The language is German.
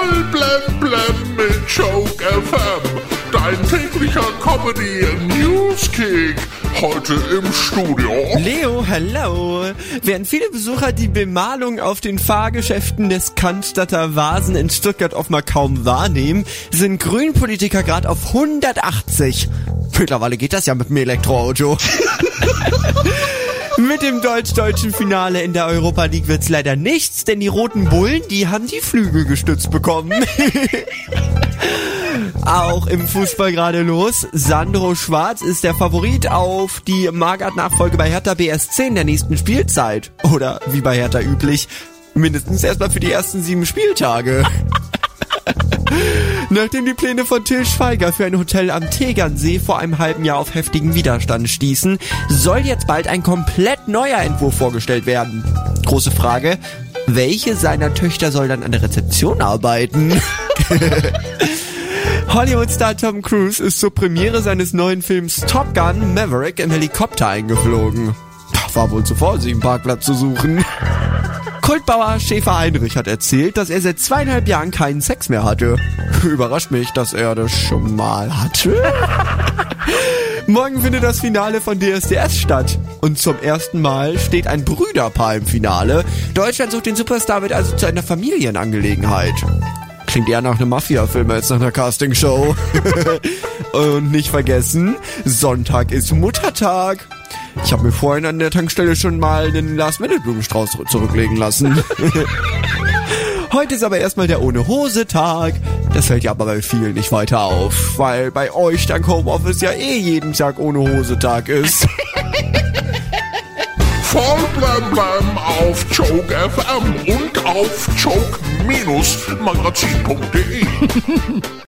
Voll blem blem mit Joke FM. Dein täglicher Comedy News Kick. Heute im Studio. Leo, hello. Während viele Besucher die Bemalung auf den Fahrgeschäften des Cannstatter Vasen in Stuttgart offenbar kaum wahrnehmen, sind Grünpolitiker gerade auf 180. Mittlerweile geht das ja mit dem Elektroauto. Mit dem deutsch-deutschen Finale in der Europa League wird's leider nichts, denn die roten Bullen, die haben die Flügel gestützt bekommen. Auch im Fußball gerade los. Sandro Schwarz ist der Favorit auf die Magath-Nachfolge bei Hertha BSC in der nächsten Spielzeit. Oder wie bei Hertha üblich, mindestens erstmal für die ersten sieben Spieltage. Nachdem die Pläne von Till Schweiger für ein Hotel am Tegernsee vor einem halben Jahr auf heftigen Widerstand stießen, soll jetzt bald ein komplett neuer Entwurf vorgestellt werden. Große Frage, welche seiner Töchter soll dann an der Rezeption arbeiten? Hollywood-Star Tom Cruise ist zur Premiere seines neuen Films Top Gun Maverick im Helikopter eingeflogen. War wohl zu faul, einen Parkplatz zu suchen. Kultbauer Schäfer Heinrich hat erzählt, dass er seit zweieinhalb Jahren keinen Sex mehr hatte. Überrascht mich, dass er das schon mal hatte. Morgen findet das Finale von DSDS statt. Und zum ersten Mal steht ein Brüderpaar im Finale. Deutschland sucht den Superstar wird also zu einer Familienangelegenheit. Klingt eher nach einem Mafia-Film als nach einer Castingshow. Und nicht vergessen, Sonntag ist Muttertag. Ich habe mir vorhin an der Tankstelle schon mal einen Last-Minute-Blumenstrauß zurücklegen lassen. Heute ist aber erstmal der Ohne-Hose-Tag. Das fällt ja aber bei vielen nicht weiter auf, weil bei euch dank Homeoffice ja eh jeden Tag Ohne-Hose-Tag ist. Voll blem blem auf Joke FM und auf joke-magazin.de.